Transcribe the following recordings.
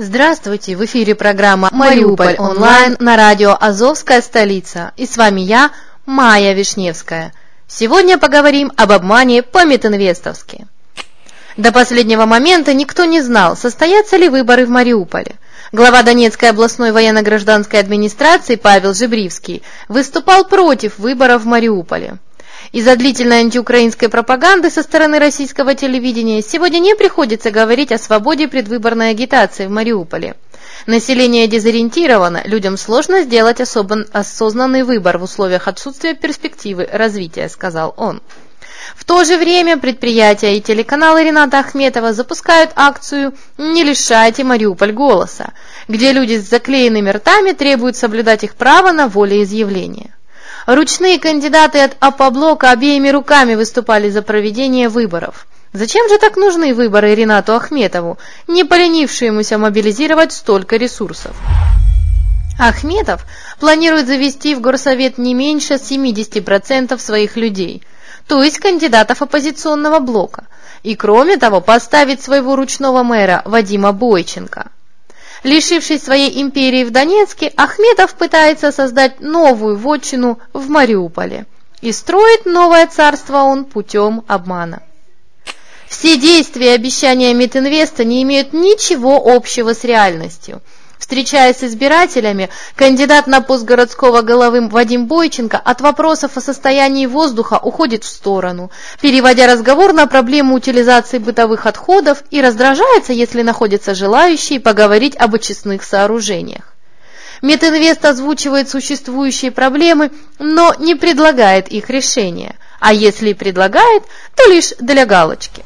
Здравствуйте! В эфире программа «Мариуполь онлайн» на радио «Азовская столица». И с вами я, Майя Вишневская. Сегодня поговорим об обмане по-метинвестовски. До последнего момента никто не знал, состоятся ли выборы в Мариуполе. Глава Донецкой областной военно-гражданской администрации Павел Жебривский выступал против выборов в Мариуполе. Из-за длительной антиукраинской пропаганды со стороны российского телевидения сегодня не приходится говорить о свободе предвыборной агитации в Мариуполе. Население дезориентировано, людям сложно сделать особо осознанный выбор в условиях отсутствия перспективы развития, сказал он. В то же время предприятия и телеканалы Рената Ахметова запускают акцию «Не лишайте Мариуполь голоса», где люди с заклеенными ртами требуют соблюдать их право на волеизъявление. Ручные кандидаты от АПО-блока обеими руками выступали за проведение выборов. Зачем же так нужны выборы Ренату Ахметову, не поленившемуся мобилизировать столько ресурсов? Ахметов планирует завести в горсовет не меньше 70% своих людей, то есть кандидатов оппозиционного блока, и кроме того поставить своего ручного мэра Вадима Бойченко – Лишившись своей империи в Донецке, Ахметов пытается создать новую вотчину в Мариуполе. И строит новое царство он путем обмана. Все действия и обещания Митинвеста не имеют ничего общего с реальностью – Встречаясь с избирателями, кандидат на пост городского головы Вадим Бойченко от вопросов о состоянии воздуха уходит в сторону, переводя разговор на проблему утилизации бытовых отходов и раздражается, если находятся желающие поговорить об очистных сооружениях. Метинвест озвучивает существующие проблемы, но не предлагает их решения, а если и предлагает, то лишь для галочки.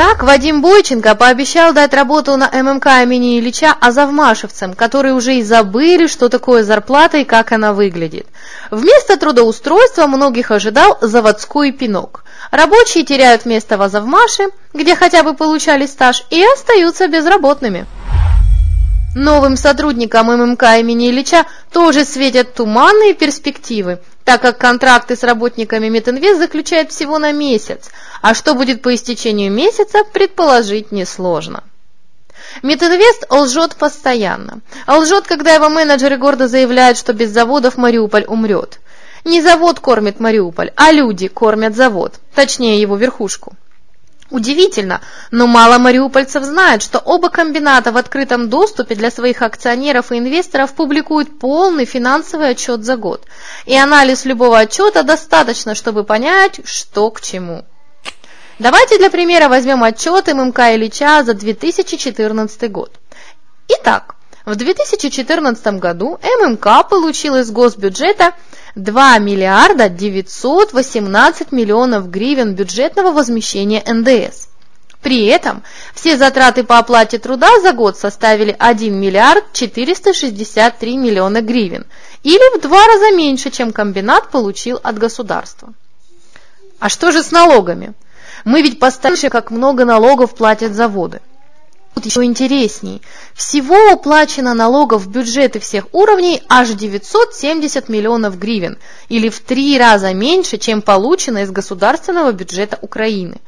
Так Вадим Бойченко пообещал дать работу на ММК имени Ильича азовмашевцам, которые уже и забыли, что такое зарплата и как она выглядит. Вместо трудоустройства многих ожидал заводской пинок. Рабочие теряют место в Азовмаше, где хотя бы получали стаж, и остаются безработными. Новым сотрудникам ММК имени Ильича тоже светят туманные перспективы, так как контракты с работниками Метинвест заключают всего на месяц, а что будет по истечению месяца, предположить несложно. Метинвест лжет постоянно. Лжет, когда его менеджеры гордо заявляют, что без заводов Мариуполь умрет. Не завод кормит Мариуполь, а люди кормят завод, точнее его верхушку. Удивительно, но мало мариупольцев знают, что оба комбината в открытом доступе для своих акционеров и инвесторов публикуют полный финансовый отчет за год. И анализ любого отчета достаточно, чтобы понять, что к чему. Давайте для примера возьмем отчет ММК Ильича за 2014 год. Итак, в 2014 году ММК получил из госбюджета 2 миллиарда 918 миллионов гривен бюджетного возмещения НДС. При этом все затраты по оплате труда за год составили 1 миллиард 463 миллиона гривен, или в два раза меньше, чем комбинат получил от государства. А что же с налогами? Мы ведь поставили, как много налогов платят заводы. Тут еще интересней. Всего уплачено налогов в бюджеты всех уровней аж 970 миллионов гривен, или в три раза меньше, чем получено из государственного бюджета Украины.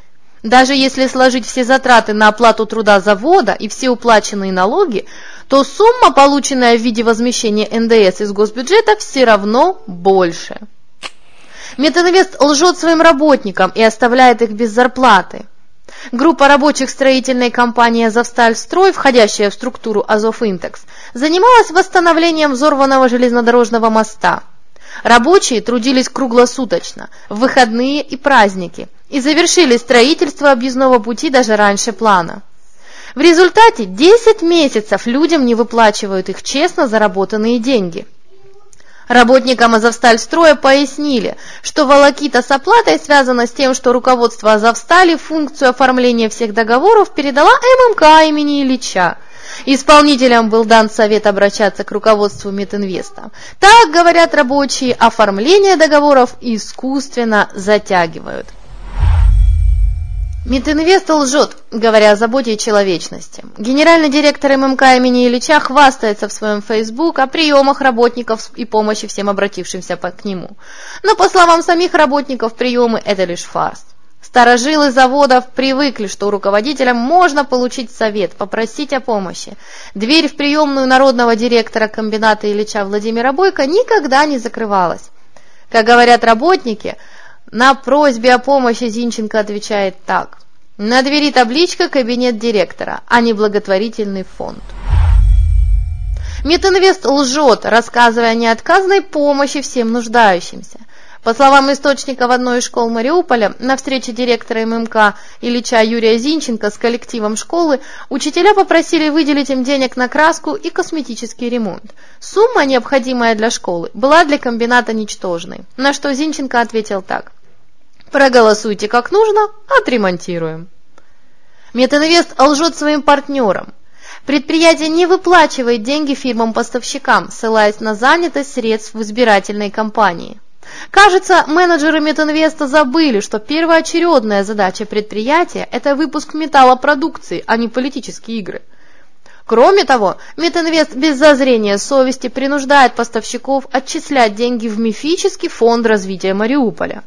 Даже если сложить все затраты на оплату труда завода и все уплаченные налоги, то сумма, полученная в виде возмещения НДС из госбюджета, все равно больше. Метинвест лжет своим работникам и оставляет их без зарплаты. Группа рабочих строительной компании «Азовстальстрой», входящая в структуру «Азовинтекс», занималась восстановлением взорванного железнодорожного моста. Рабочие трудились круглосуточно, в выходные и праздники, и завершили строительство объездного пути даже раньше плана. В результате 10 месяцев людям не выплачивают их честно заработанные деньги – Работникам Азовстальстроя пояснили, что волокита с оплатой связана с тем, что руководство Азовстали функцию оформления всех договоров передала ММК имени Ильича. Исполнителям был дан совет обращаться к руководству Метинвеста. Так, говорят рабочие, оформление договоров искусственно затягивают. Митинвест лжет, говоря о заботе и человечности. Генеральный директор ММК имени Ильича хвастается в своем фейсбук о приемах работников и помощи всем обратившимся к нему. Но, по словам самих работников, приемы – это лишь фарс. Старожилы заводов привыкли, что у руководителя можно получить совет, попросить о помощи. Дверь в приемную народного директора комбината Ильича Владимира Бойко никогда не закрывалась. Как говорят работники – на просьбе о помощи Зинченко отвечает так. На двери табличка «Кабинет директора», а не благотворительный фонд. Метинвест лжет, рассказывая о неотказной помощи всем нуждающимся. По словам источника в одной из школ Мариуполя, на встрече директора ММК Ильича Юрия Зинченко с коллективом школы учителя попросили выделить им денег на краску и косметический ремонт. Сумма, необходимая для школы, была для комбината ничтожной, на что Зинченко ответил так – Проголосуйте как нужно, отремонтируем. Метинвест лжет своим партнерам. Предприятие не выплачивает деньги фирмам-поставщикам, ссылаясь на занятость средств в избирательной кампании. Кажется, менеджеры Метинвеста забыли, что первоочередная задача предприятия – это выпуск металлопродукции, а не политические игры. Кроме того, Метинвест без зазрения совести принуждает поставщиков отчислять деньги в мифический фонд развития Мариуполя.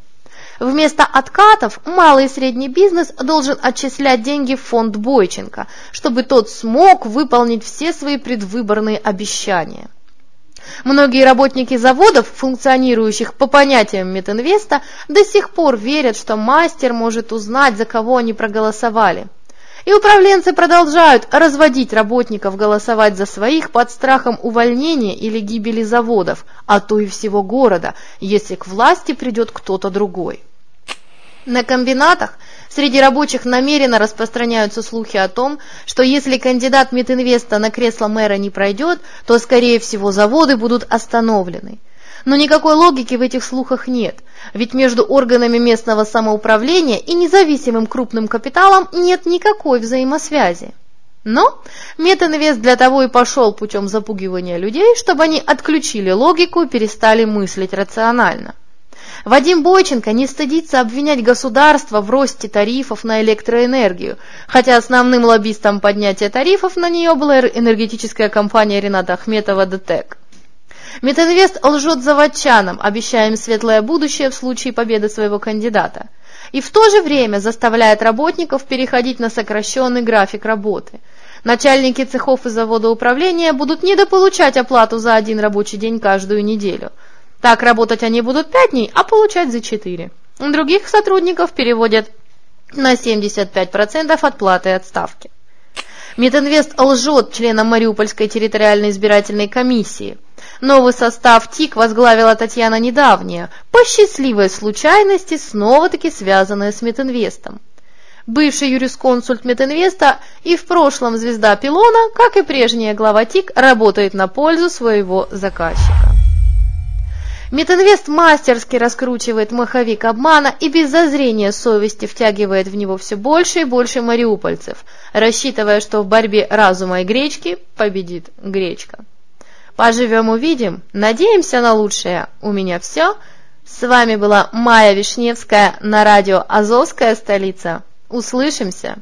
Вместо откатов малый и средний бизнес должен отчислять деньги в фонд Бойченко, чтобы тот смог выполнить все свои предвыборные обещания. Многие работники заводов, функционирующих по понятиям Метинвеста, до сих пор верят, что мастер может узнать, за кого они проголосовали. И управленцы продолжают разводить работников голосовать за своих под страхом увольнения или гибели заводов, а то и всего города, если к власти придет кто-то другой. На комбинатах среди рабочих намеренно распространяются слухи о том, что если кандидат Митинвеста на кресло мэра не пройдет, то, скорее всего, заводы будут остановлены. Но никакой логики в этих слухах нет, ведь между органами местного самоуправления и независимым крупным капиталом нет никакой взаимосвязи. Но Метинвест для того и пошел путем запугивания людей, чтобы они отключили логику и перестали мыслить рационально. Вадим Бойченко не стыдится обвинять государство в росте тарифов на электроэнергию, хотя основным лоббистом поднятия тарифов на нее была энергетическая компания Рената Ахметова «ДТЭК». Метинвест лжет заводчанам, обещая им светлое будущее в случае победы своего кандидата. И в то же время заставляет работников переходить на сокращенный график работы. Начальники цехов и завода управления будут недополучать оплату за один рабочий день каждую неделю – так работать они будут 5 дней, а получать за 4. Других сотрудников переводят на 75% от платы отставки. Метинвест лжет членам Мариупольской территориальной избирательной комиссии. Новый состав ТИК возглавила Татьяна Недавняя, по счастливой случайности снова-таки связанная с Метинвестом. Бывший юрисконсульт Метинвеста и в прошлом звезда Пилона, как и прежняя глава ТИК, работает на пользу своего заказчика. Метинвест мастерски раскручивает маховик обмана и без зазрения совести втягивает в него все больше и больше мариупольцев, рассчитывая, что в борьбе разума и гречки победит гречка. Поживем увидим, надеемся на лучшее. У меня все. С вами была Майя Вишневская на радио «Азовская столица». Услышимся!